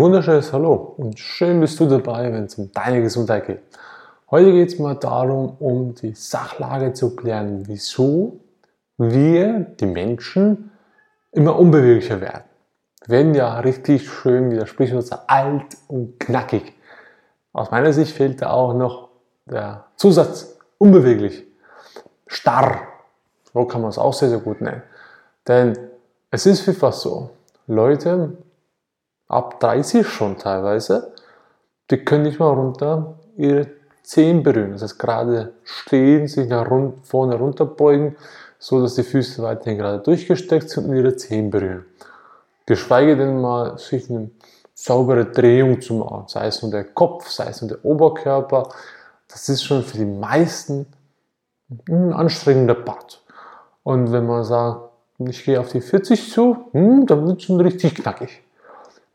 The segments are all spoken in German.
wunderschönes Hallo und schön bist du dabei, wenn es um deine Gesundheit geht. Heute geht es mal darum, um die Sachlage zu klären, wieso wir, die Menschen, immer unbeweglicher werden. Werden ja richtig schön, wie das Sprichwort sagt, alt und knackig. Aus meiner Sicht fehlt da auch noch der Zusatz unbeweglich, starr. So kann man es auch sehr, sehr gut nennen. Denn es ist vielfach so, Leute ab 30 schon teilweise, die können nicht mal runter ihre Zehen berühren. Das heißt, gerade stehen, sich nach vorne runterbeugen, so dass die Füße weiterhin gerade durchgesteckt sind und ihre Zehen berühren. Geschweige denn mal sich eine saubere Drehung zu machen, sei es nur der Kopf, sei es nur der Oberkörper. Das ist schon für die meisten ein anstrengender Part. Und wenn man sagt, ich gehe auf die 40 zu, hm, dann wird es schon richtig knackig.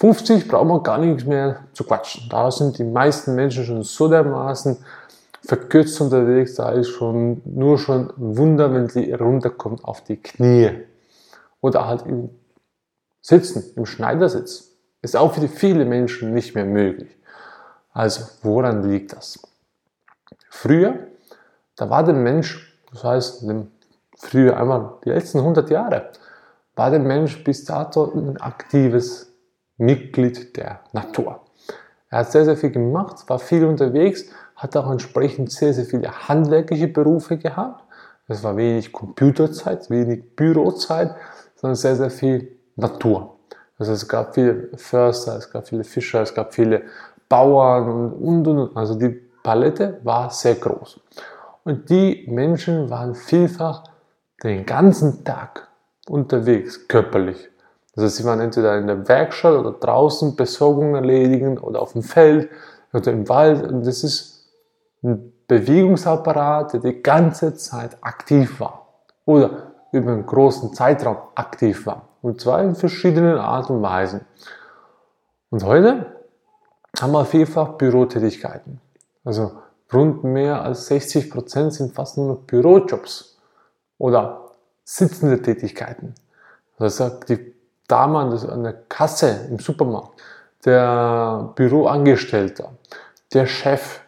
50 braucht man gar nichts mehr zu quatschen. Da sind die meisten Menschen schon so dermaßen verkürzt unterwegs, da ist schon nur schon ein Wunder, wenn sie runterkommt auf die Knie. Oder halt im Sitzen, im Schneidersitz. Ist auch für viele Menschen nicht mehr möglich. Also, woran liegt das? Früher, da war der Mensch, das heißt, früher einmal die letzten 100 Jahre, war der Mensch bis dato ein aktives Mitglied der Natur. Er hat sehr, sehr viel gemacht, war viel unterwegs, hat auch entsprechend sehr, sehr viele handwerkliche Berufe gehabt. Es war wenig Computerzeit, wenig Bürozeit, sondern sehr, sehr viel Natur. Also es gab viele Förster, es gab viele Fischer, es gab viele Bauern und, und, und. Also die Palette war sehr groß. Und die Menschen waren vielfach den ganzen Tag unterwegs, körperlich. Also sie waren entweder in der Werkstatt oder draußen Besorgungen erledigen oder auf dem Feld oder im Wald. Und das ist ein Bewegungsapparat, der die ganze Zeit aktiv war oder über einen großen Zeitraum aktiv war. Und zwar in verschiedenen Arten und Weisen. Und heute haben wir vielfach Bürotätigkeiten. Also rund mehr als 60 Prozent sind fast nur noch Bürojobs oder sitzende Tätigkeiten. Das heißt, die Dame an der Kasse im Supermarkt, der Büroangestellte, der Chef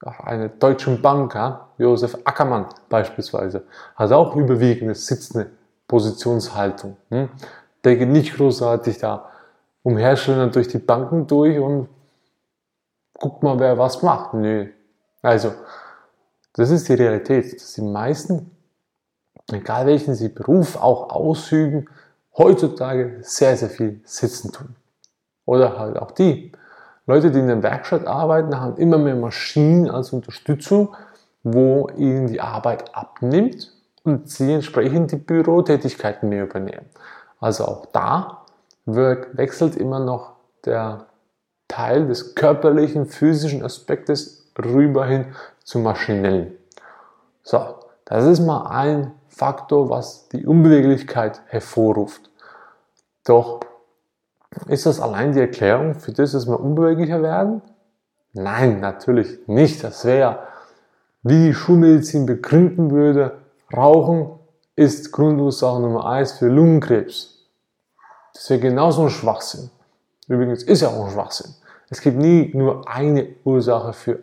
einer deutschen Bank, Josef Ackermann beispielsweise, hat auch überwiegend sitzende Positionshaltung. Hm? Der geht nicht großartig da umherschlendern durch die Banken durch und guckt mal, wer was macht. Nö. Also, das ist die Realität, dass die meisten, egal welchen sie Beruf auch ausüben, heutzutage sehr, sehr viel sitzen tun. Oder halt auch die Leute, die in der Werkstatt arbeiten, haben immer mehr Maschinen als Unterstützung, wo ihnen die Arbeit abnimmt und sie entsprechend die Bürotätigkeiten mehr übernehmen. Also auch da wechselt immer noch der Teil des körperlichen, physischen Aspektes rüber hin zum maschinellen. So, das ist mal ein Faktor, was die Unbeweglichkeit hervorruft. Doch ist das allein die Erklärung für das, dass wir unbeweglicher werden? Nein, natürlich nicht. Das wäre, wie die Schulmedizin begründen würde, Rauchen ist Grundursache Nummer eins für Lungenkrebs. Das wäre genauso ein Schwachsinn. Übrigens ist ja auch ein Schwachsinn. Es gibt nie nur eine Ursache für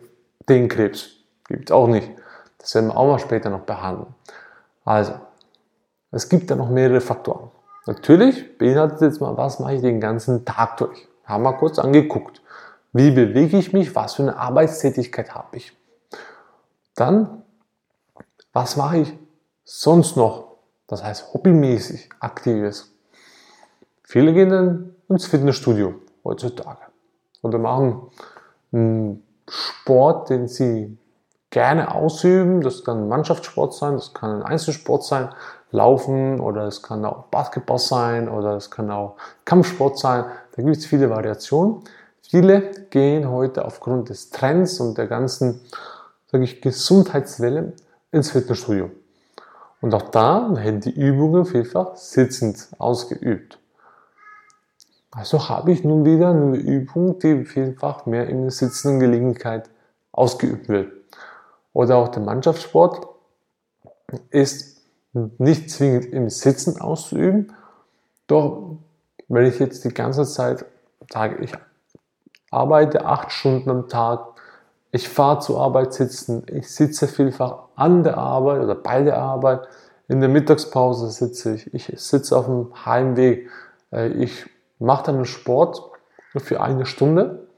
den Krebs. Gibt es auch nicht. Das werden wir auch mal später noch behandeln. Also, es gibt da noch mehrere Faktoren. Natürlich beinhaltet jetzt mal, was mache ich den ganzen Tag durch. Haben wir kurz angeguckt. Wie bewege ich mich? Was für eine Arbeitstätigkeit habe ich? Dann, was mache ich sonst noch? Das heißt, hobbymäßig aktives. Viele gehen dann ins Fitnessstudio heutzutage oder machen einen Sport, den sie gerne ausüben. Das kann Mannschaftssport sein, das kann ein Einzelsport sein, Laufen oder es kann auch Basketball sein oder es kann auch Kampfsport sein. Da gibt es viele Variationen. Viele gehen heute aufgrund des Trends und der ganzen sage ich, Gesundheitswelle ins Fitnessstudio. Und auch da werden die Übungen vielfach sitzend ausgeübt. Also habe ich nun wieder eine Übung, die vielfach mehr in der sitzenden Gelegenheit ausgeübt wird. Oder auch der Mannschaftssport ist nicht zwingend im Sitzen auszuüben. Doch wenn ich jetzt die ganze Zeit sage, ich arbeite acht Stunden am Tag, ich fahre zur Arbeit sitzen, ich sitze vielfach an der Arbeit oder bei der Arbeit, in der Mittagspause sitze ich, ich sitze auf dem Heimweg, äh, ich mache dann einen Sport für eine Stunde,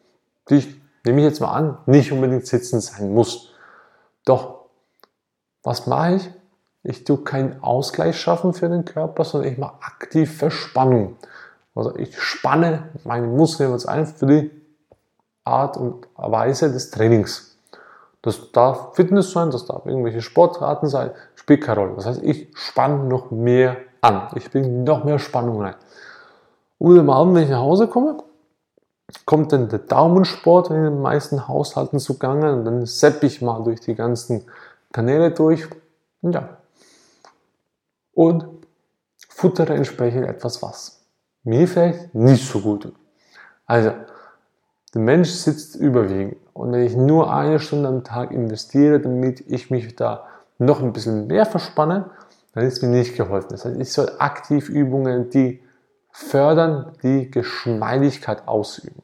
die ich, nehme ich jetzt mal an, nicht unbedingt sitzen sein muss. Doch, was mache ich? Ich tue keinen Ausgleich schaffen für den Körper, sondern ich mache aktiv Verspannung. Also ich spanne meine Muskeln jetzt ein für die Art und Weise des Trainings. Das darf Fitness sein, das darf irgendwelche Sportarten sein, spielt keine Rolle. Das heißt, ich spanne noch mehr an. Ich bringe noch mehr Spannung rein. Und am Abend, wenn ich nach Hause komme, kommt dann der Daumensport in den meisten Haushalten zugange und dann sepp ich mal durch die ganzen Kanäle durch. Ja. Und futtere entsprechend etwas was. Mir vielleicht nicht so gut. Also, der Mensch sitzt überwiegend. Und wenn ich nur eine Stunde am Tag investiere, damit ich mich da noch ein bisschen mehr verspanne, dann ist mir nicht geholfen. Das heißt, ich soll aktiv Übungen, die fördern, die Geschmeidigkeit ausüben.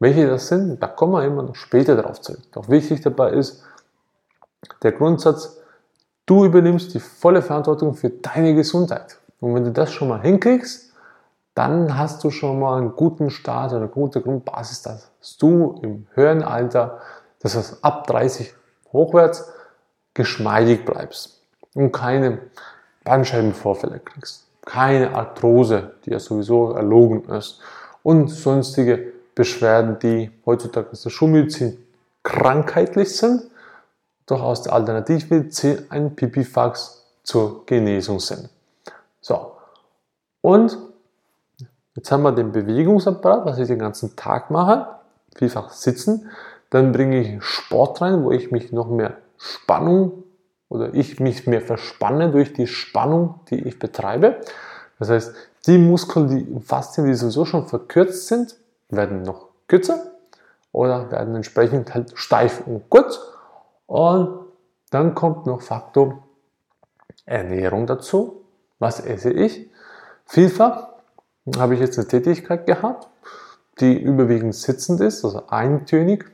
Welche das sind, da kommen wir immer noch später darauf zurück. Doch wichtig dabei ist der Grundsatz, du übernimmst die volle Verantwortung für deine Gesundheit. Und wenn du das schon mal hinkriegst, dann hast du schon mal einen guten Start oder eine gute Grundbasis, dass du im höheren Alter, das heißt ab 30 hochwärts, geschmeidig bleibst und keine Bandscheibenvorfälle kriegst, keine Arthrose, die ja sowieso erlogen ist und sonstige Beschwerden, die heutzutage aus der Schulmedizin krankheitlich sind, doch aus der Alternativmedizin ein Pipifax zur Genesung sind. So. Und Jetzt haben wir den Bewegungsapparat, was ich den ganzen Tag mache, vielfach sitzen. Dann bringe ich Sport rein, wo ich mich noch mehr Spannung oder ich mich mehr verspanne durch die Spannung, die ich betreibe. Das heißt, die Muskeln, die Faszien, die sowieso schon verkürzt sind, werden noch kürzer oder werden entsprechend halt steif und kurz. Und dann kommt noch Faktor Ernährung dazu. Was esse ich? Vielfach habe ich jetzt eine Tätigkeit gehabt, die überwiegend sitzend ist, also eintönig,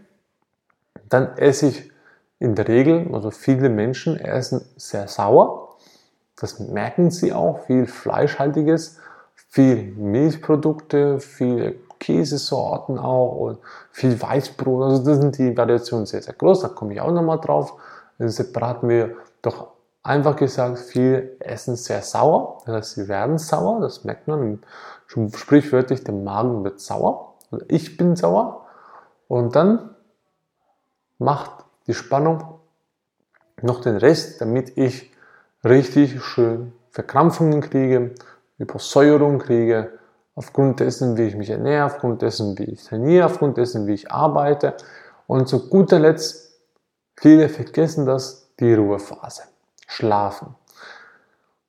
dann esse ich in der Regel, also viele Menschen essen sehr sauer. Das merken sie auch, viel Fleischhaltiges, viel Milchprodukte, viele Käsesorten auch und viel Weißbrot. Also das sind die Variationen sehr, sehr groß. Da komme ich auch nochmal drauf. Separat mir doch einfach gesagt, viele essen sehr sauer. Das heißt, sie werden sauer. Das merkt man schon sprichwörtlich, der Magen wird sauer. Also ich bin sauer. Und dann macht die Spannung noch den Rest, damit ich richtig schön Verkrampfungen kriege, Übersäuerung kriege, aufgrund dessen, wie ich mich ernähre, aufgrund dessen, wie ich trainiere, aufgrund dessen, wie ich arbeite. Und zu guter Letzt, viele vergessen das, die Ruhephase. Schlafen.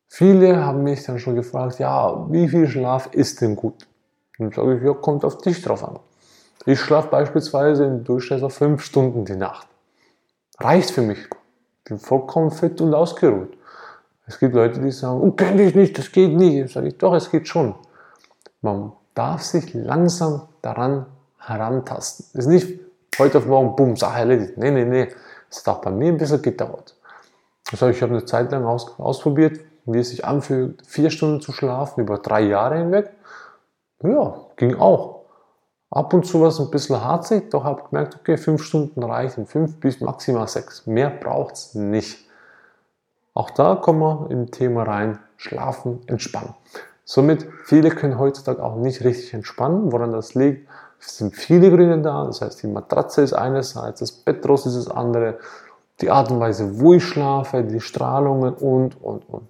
Viele haben mich dann schon gefragt, ja, wie viel Schlaf ist denn gut? Und sage ich, ja, kommt auf dich drauf an. Ich schlafe beispielsweise im Durchschnitt auf fünf Stunden die Nacht. Reicht für mich. Bin vollkommen fit und ausgeruht. Es gibt Leute, die sagen, oh, könnte ich nicht, das geht nicht. Sage ich, doch, es geht schon. Man darf sich langsam daran herantasten. Es ist nicht heute auf morgen, bumm, Sache erledigt. Nee, nee, nee. Es hat auch bei mir ein bisschen gedauert. Also ich habe eine Zeit lang aus, ausprobiert, wie es sich anfühlt, vier Stunden zu schlafen über drei Jahre hinweg. Ja, ging auch. Ab und zu war es ein bisschen harzig, doch habe gemerkt, okay, fünf Stunden reichen, fünf bis maximal sechs. Mehr braucht es nicht. Auch da kommen wir im Thema rein, schlafen, entspannen. Somit, viele können heutzutage auch nicht richtig entspannen. Woran das liegt, es sind viele Gründe da. Das heißt, die Matratze ist einerseits, das Bettrost ist das andere, die Art und Weise, wo ich schlafe, die Strahlungen und, und, und.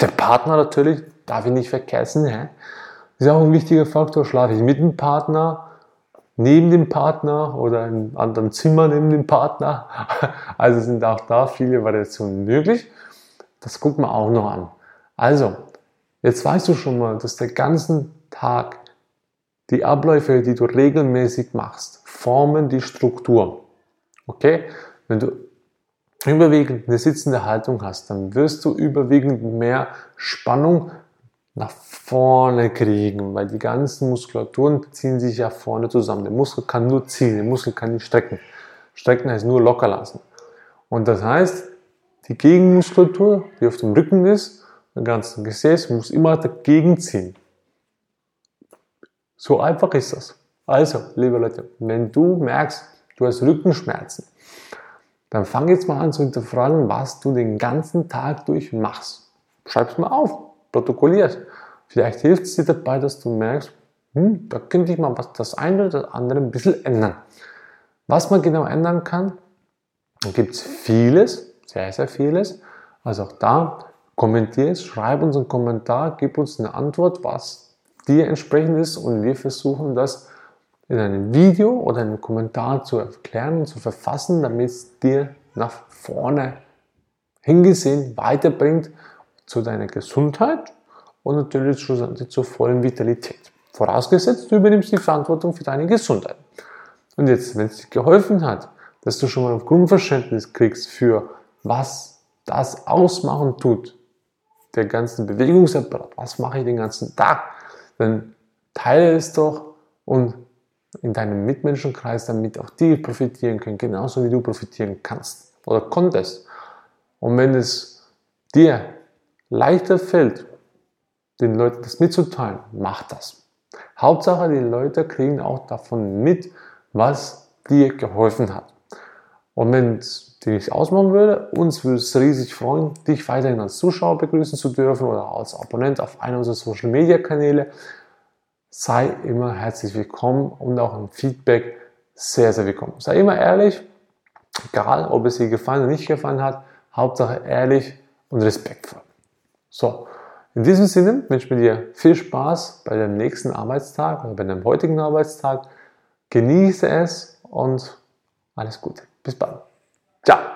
Der Partner natürlich, darf ich nicht vergessen, hä? Ist auch ein wichtiger Faktor. Schlafe ich mit dem Partner, neben dem Partner oder in einem anderen Zimmer neben dem Partner? Also sind auch da viele Variationen möglich. Das guckt man auch noch an. Also, jetzt weißt du schon mal, dass der ganzen Tag die Abläufe, die du regelmäßig machst, formen die Struktur. Okay? Wenn du überwiegend eine sitzende Haltung hast, dann wirst du überwiegend mehr Spannung nach vorne kriegen, weil die ganzen Muskulaturen ziehen sich ja vorne zusammen. Der Muskel kann nur ziehen, der Muskel kann nicht strecken. Strecken heißt nur locker lassen. Und das heißt, die Gegenmuskulatur, die auf dem Rücken ist, im ganzen Gesäß, muss immer dagegen ziehen. So einfach ist das. Also, liebe Leute, wenn du merkst, du hast Rückenschmerzen, dann fang jetzt mal an zu hinterfragen, was du den ganzen Tag durch machst. Schreib es mal auf, protokolliert. Vielleicht hilft es dir dabei, dass du merkst, hm, da könnte ich mal was, das eine oder das andere ein bisschen ändern. Was man genau ändern kann, gibt es vieles, sehr, sehr vieles. Also auch da, kommentier es, schreib uns einen Kommentar, gib uns eine Antwort, was dir entsprechend ist und wir versuchen das in einem Video oder einem Kommentar zu erklären und zu verfassen, damit es dir nach vorne hingesehen weiterbringt zu deiner Gesundheit und natürlich schlussendlich zur vollen Vitalität. Vorausgesetzt, du übernimmst die Verantwortung für deine Gesundheit. Und jetzt, wenn es dir geholfen hat, dass du schon mal ein Grundverständnis kriegst für was das ausmachen tut, der ganzen Bewegungsapparat, was mache ich den ganzen Tag, dann teile es doch und in deinem Mitmenschenkreis, damit auch die profitieren können, genauso wie du profitieren kannst oder konntest. Und wenn es dir leichter fällt, den Leuten das mitzuteilen, mach das. Hauptsache, die Leute kriegen auch davon mit, was dir geholfen hat. Und wenn es dir nichts ausmachen würde, uns würde es riesig freuen, dich weiterhin als Zuschauer begrüßen zu dürfen oder als Abonnent auf einer unserer Social Media Kanäle sei immer herzlich willkommen und auch ein Feedback sehr, sehr willkommen. Sei immer ehrlich, egal ob es dir gefallen oder nicht gefallen hat, Hauptsache ehrlich und respektvoll. So, in diesem Sinne wünsche ich mir dir viel Spaß bei deinem nächsten Arbeitstag oder bei deinem heutigen Arbeitstag. Genieße es und alles Gute. Bis bald. Ciao.